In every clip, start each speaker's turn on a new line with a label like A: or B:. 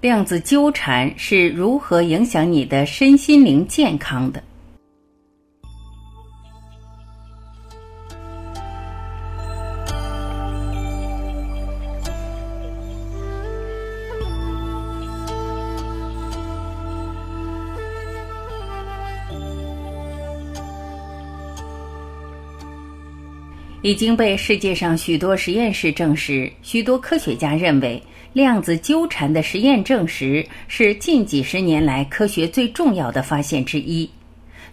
A: 量子纠缠是如何影响你的身心灵健康的？已经被世界上许多实验室证实，许多科学家认为。量子纠缠的实验证实是近几十年来科学最重要的发现之一。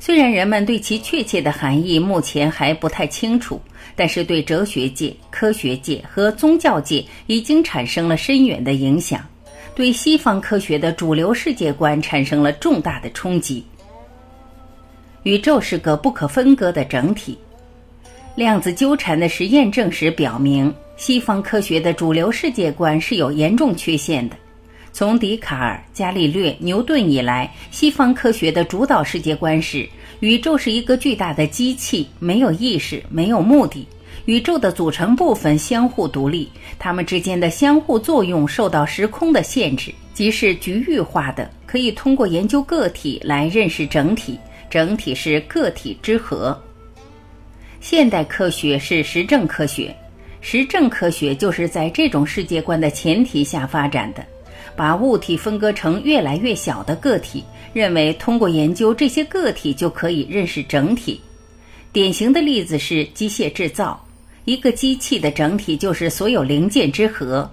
A: 虽然人们对其确切的含义目前还不太清楚，但是对哲学界、科学界和宗教界已经产生了深远的影响，对西方科学的主流世界观产生了重大的冲击。宇宙是个不可分割的整体。量子纠缠的实验证实表明。西方科学的主流世界观是有严重缺陷的。从笛卡尔、伽利略、牛顿以来，西方科学的主导世界观是：宇宙是一个巨大的机器，没有意识，没有目的。宇宙的组成部分相互独立，它们之间的相互作用受到时空的限制，即是局域化的。可以通过研究个体来认识整体，整体是个体之和。现代科学是实证科学。实证科学就是在这种世界观的前提下发展的，把物体分割成越来越小的个体，认为通过研究这些个体就可以认识整体。典型的例子是机械制造，一个机器的整体就是所有零件之和。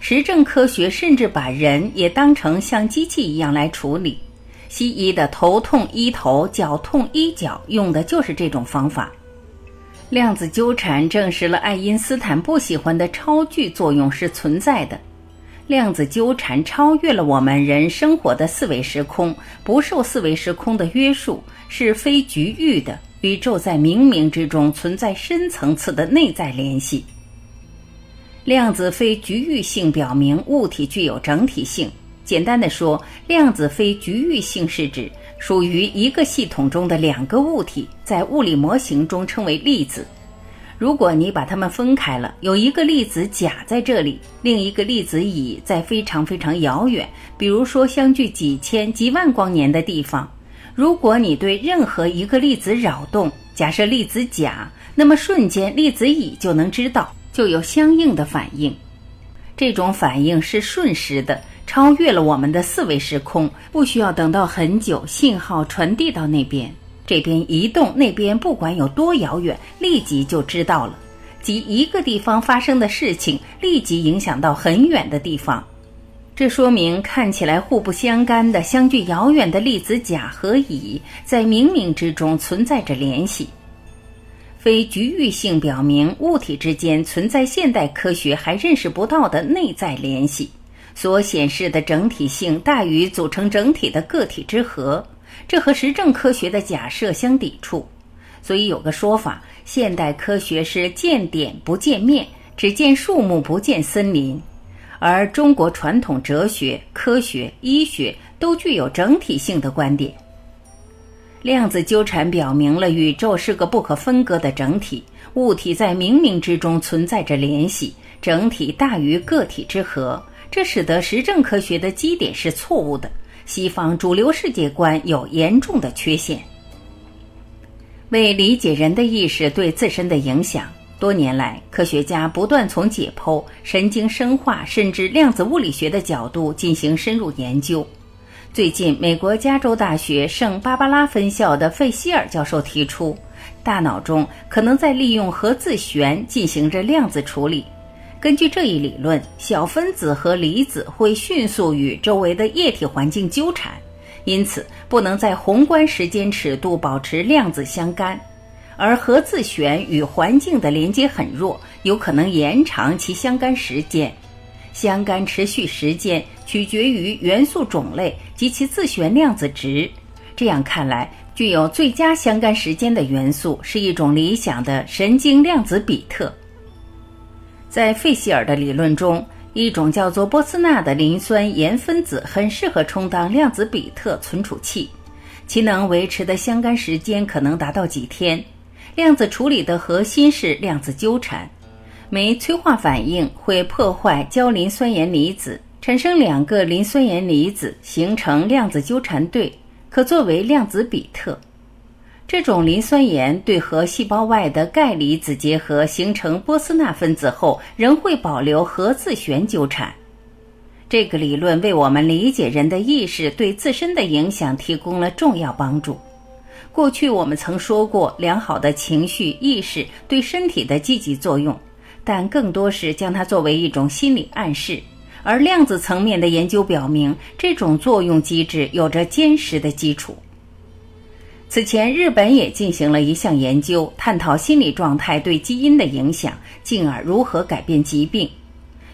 A: 实证科学甚至把人也当成像机器一样来处理。西医的头痛医头，脚痛医脚，用的就是这种方法。量子纠缠证实了爱因斯坦不喜欢的超距作用是存在的。量子纠缠超越了我们人生活的四维时空，不受四维时空的约束，是非局域的。宇宙在冥冥之中存在深层次的内在联系。量子非局域性表明物体具有整体性。简单的说，量子非局域性是指。属于一个系统中的两个物体，在物理模型中称为粒子。如果你把它们分开了，有一个粒子甲在这里，另一个粒子乙在非常非常遥远，比如说相距几千几万光年的地方。如果你对任何一个粒子扰动，假设粒子甲，那么瞬间粒子乙就能知道，就有相应的反应。这种反应是瞬时的。超越了我们的四维时空，不需要等到很久，信号传递到那边，这边移动，那边不管有多遥远，立即就知道了。即一个地方发生的事情，立即影响到很远的地方。这说明看起来互不相干的、相距遥远的粒子甲和乙，在冥冥之中存在着联系。非局域性表明物体之间存在现代科学还认识不到的内在联系。所显示的整体性大于组成整体的个体之和，这和实证科学的假设相抵触。所以有个说法：现代科学是见点不见面，只见树木不见森林；而中国传统哲学、科学、医学都具有整体性的观点。量子纠缠表明了宇宙是个不可分割的整体，物体在冥冥之中存在着联系，整体大于个体之和。这使得实证科学的基点是错误的，西方主流世界观有严重的缺陷。为理解人的意识对自身的影响，多年来科学家不断从解剖、神经生化甚至量子物理学的角度进行深入研究。最近，美国加州大学圣巴巴拉分校的费希尔教授提出，大脑中可能在利用核自旋进行着量子处理。根据这一理论，小分子和离子会迅速与周围的液体环境纠缠，因此不能在宏观时间尺度保持量子相干。而核自旋与环境的连接很弱，有可能延长其相干时间。相干持续时间取决于元素种类及其自旋量子值。这样看来，具有最佳相干时间的元素是一种理想的神经量子比特。在费希尔的理论中，一种叫做波斯纳的磷酸盐分子很适合充当量子比特存储器，其能维持的相干时间可能达到几天。量子处理的核心是量子纠缠，酶催化反应会破坏焦磷酸盐离子，产生两个磷酸盐离子，形成量子纠缠对，可作为量子比特。这种磷酸盐对和细胞外的钙离子结合，形成波斯纳分子后，仍会保留核自旋纠缠。这个理论为我们理解人的意识对自身的影响提供了重要帮助。过去我们曾说过，良好的情绪意识对身体的积极作用，但更多是将它作为一种心理暗示。而量子层面的研究表明，这种作用机制有着坚实的基础。此前，日本也进行了一项研究，探讨心理状态对基因的影响，进而如何改变疾病。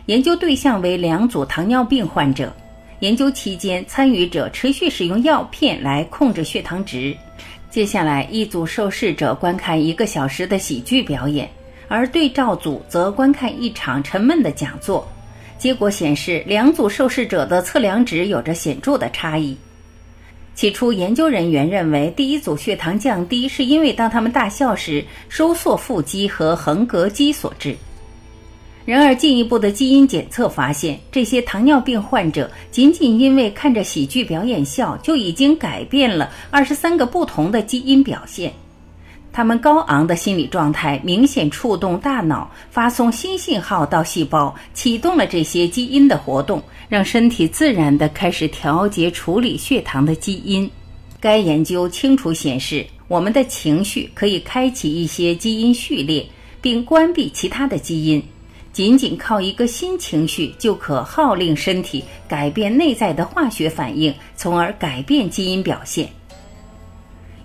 A: 研究对象为两组糖尿病患者。研究期间，参与者持续使用药片来控制血糖值。接下来，一组受试者观看一个小时的喜剧表演，而对照组则观看一场沉闷的讲座。结果显示，两组受试者的测量值有着显著的差异。起初，研究人员认为第一组血糖降低是因为当他们大笑时收缩腹肌和横膈肌所致。然而，进一步的基因检测发现，这些糖尿病患者仅仅因为看着喜剧表演笑，就已经改变了二十三个不同的基因表现。他们高昂的心理状态明显触动大脑，发送新信号到细胞，启动了这些基因的活动，让身体自然地开始调节处理血糖的基因。该研究清楚显示，我们的情绪可以开启一些基因序列，并关闭其他的基因。仅仅靠一个新情绪就可号令身体改变内在的化学反应，从而改变基因表现。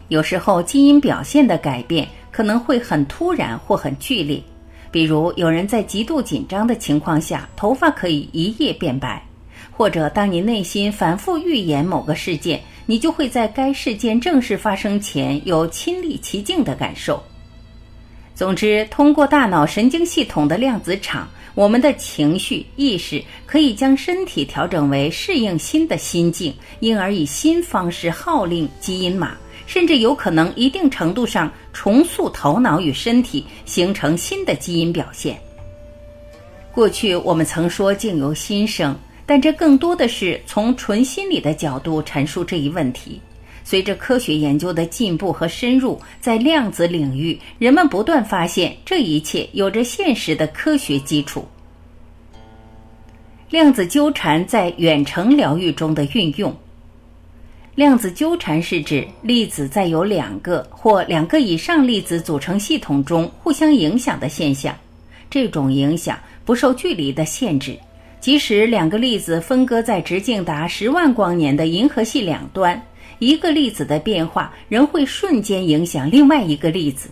A: 有时候，基因表现的改变可能会很突然或很剧烈，比如有人在极度紧张的情况下，头发可以一夜变白；或者当你内心反复预言某个事件，你就会在该事件正式发生前有亲历其境的感受。总之，通过大脑神经系统的量子场，我们的情绪意识可以将身体调整为适应新的心境，因而以新方式号令基因码。甚至有可能一定程度上重塑头脑与身体，形成新的基因表现。过去我们曾说境由心生，但这更多的是从纯心理的角度阐述这一问题。随着科学研究的进步和深入，在量子领域，人们不断发现这一切有着现实的科学基础。量子纠缠在远程疗愈中的运用。量子纠缠是指粒子在由两个或两个以上粒子组成系统中互相影响的现象。这种影响不受距离的限制，即使两个粒子分割在直径达十万光年的银河系两端，一个粒子的变化仍会瞬间影响另外一个粒子。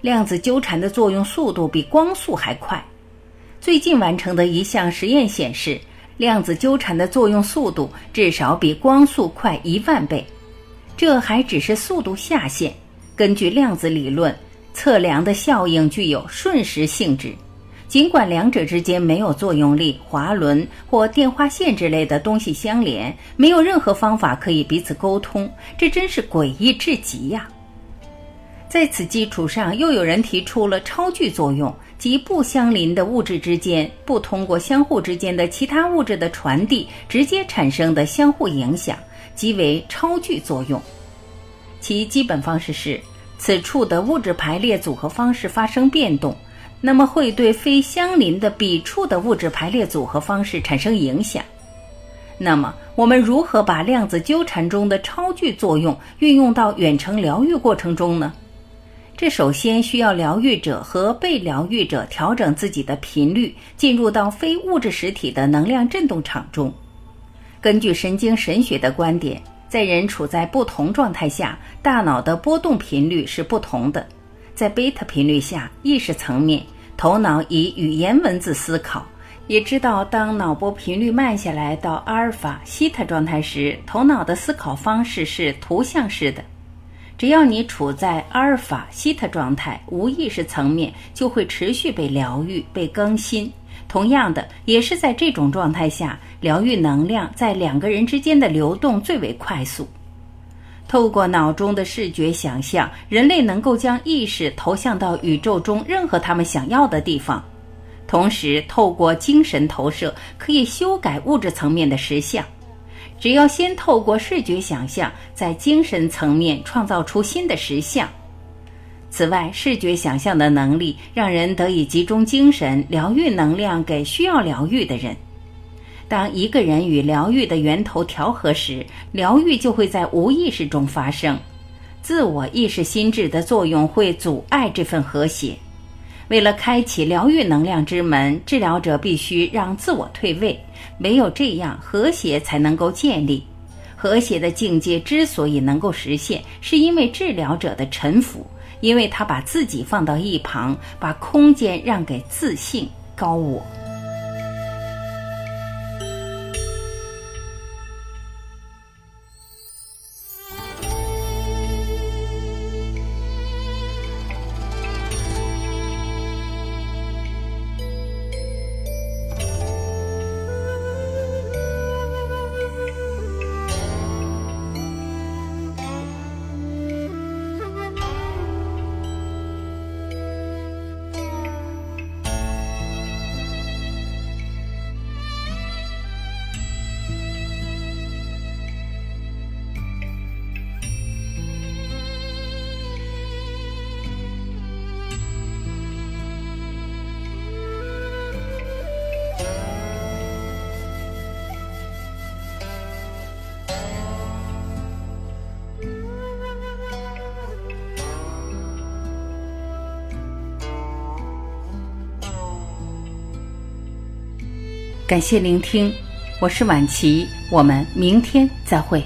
A: 量子纠缠的作用速度比光速还快。最近完成的一项实验显示。量子纠缠的作用速度至少比光速快一万倍，这还只是速度下限。根据量子理论，测量的效应具有瞬时性质，尽管两者之间没有作用力、滑轮或电话线之类的东西相连，没有任何方法可以彼此沟通，这真是诡异至极呀！在此基础上，又有人提出了超距作用。即不相邻的物质之间不通过相互之间的其他物质的传递直接产生的相互影响，即为超距作用。其基本方式是：此处的物质排列组合方式发生变动，那么会对非相邻的彼处的物质排列组合方式产生影响。那么，我们如何把量子纠缠中的超距作用运用到远程疗愈过程中呢？这首先需要疗愈者和被疗愈者调整自己的频率，进入到非物质实体的能量振动场中。根据神经神学的观点，在人处在不同状态下，大脑的波动频率是不同的。在贝塔频率下，意识层面，头脑以语言文字思考，也知道当脑波频率慢下来到阿尔法、西塔状态时，头脑的思考方式是图像式的。只要你处在阿尔法、西塔状态，无意识层面就会持续被疗愈、被更新。同样的，也是在这种状态下，疗愈能量在两个人之间的流动最为快速。透过脑中的视觉想象，人类能够将意识投向到宇宙中任何他们想要的地方。同时，透过精神投射，可以修改物质层面的实相。只要先透过视觉想象，在精神层面创造出新的实相。此外，视觉想象的能力让人得以集中精神，疗愈能量给需要疗愈的人。当一个人与疗愈的源头调和时，疗愈就会在无意识中发生。自我意识心智的作用会阻碍这份和谐。为了开启疗愈能量之门，治疗者必须让自我退位，唯有这样，和谐才能够建立。和谐的境界之所以能够实现，是因为治疗者的臣服，因为他把自己放到一旁，把空间让给自信高我。感谢聆听，我是晚琪，我们明天再会。